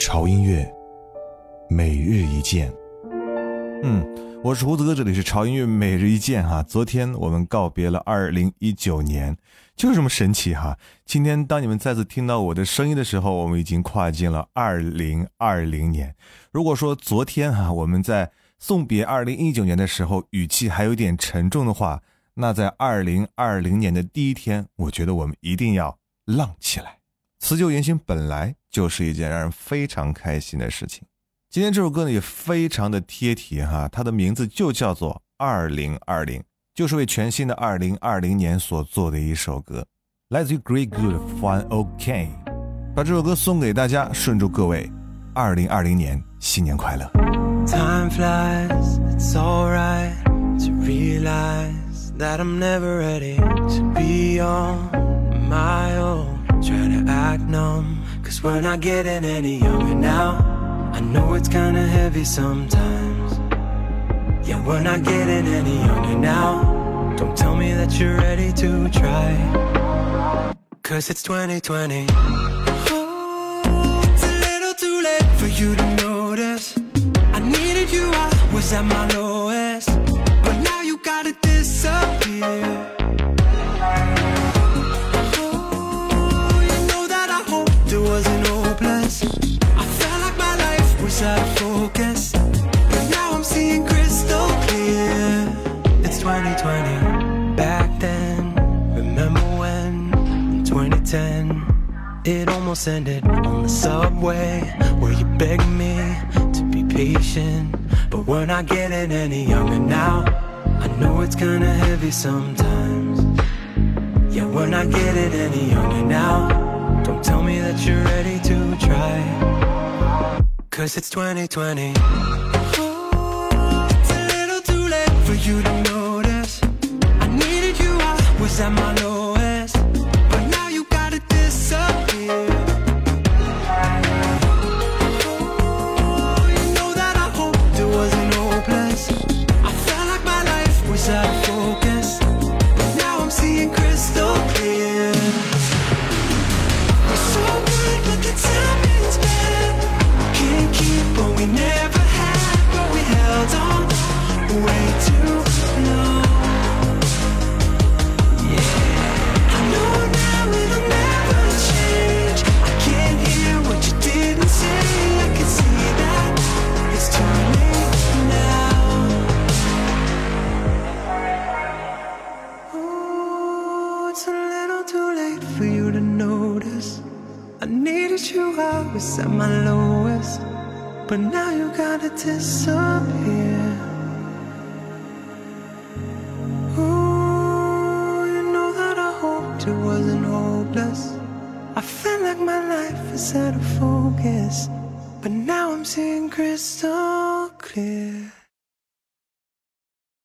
潮音乐，每日一见。嗯，我是胡子哥，这里是潮音乐每日一见哈。昨天我们告别了二零一九年，就是这么神奇哈。今天当你们再次听到我的声音的时候，我们已经跨进了二零二零年。如果说昨天哈我们在送别二零一九年的时候语气还有点沉重的话，那在二零二零年的第一天，我觉得我们一定要浪起来。辞旧迎新本来就是一件让人非常开心的事情。今天这首歌呢也非常的贴题哈，它的名字就叫做《二零二零》，就是为全新的二零二零年所做的一首歌，来自于 Great Good Fun OK，把这首歌送给大家，顺祝各位二零二零年新年快乐。Time flies, it's alright to realize that I'm never ready to be on we're not getting any younger now. I know it's kinda heavy sometimes. Yeah, we're not getting any younger now. Don't tell me that you're ready to try. Cause it's 2020. Oh, it's a little too late for you to notice. I needed you, I was at my lowest. But now you gotta disappear. 10. It almost ended on the subway where you begged me to be patient. But we're not getting any younger now. I know it's kinda heavy sometimes. Yeah, we're not getting any younger now. Don't tell me that you're ready to try. Cause it's 2020. It's a little too late for you to notice. I needed you, I was at my lowest. For you to notice. I needed you, I was at my lowest. But now you gotta disappear. Ooh, you know that I hoped it wasn't hopeless. I felt like my life was out of focus. But now I'm seeing crystal clear.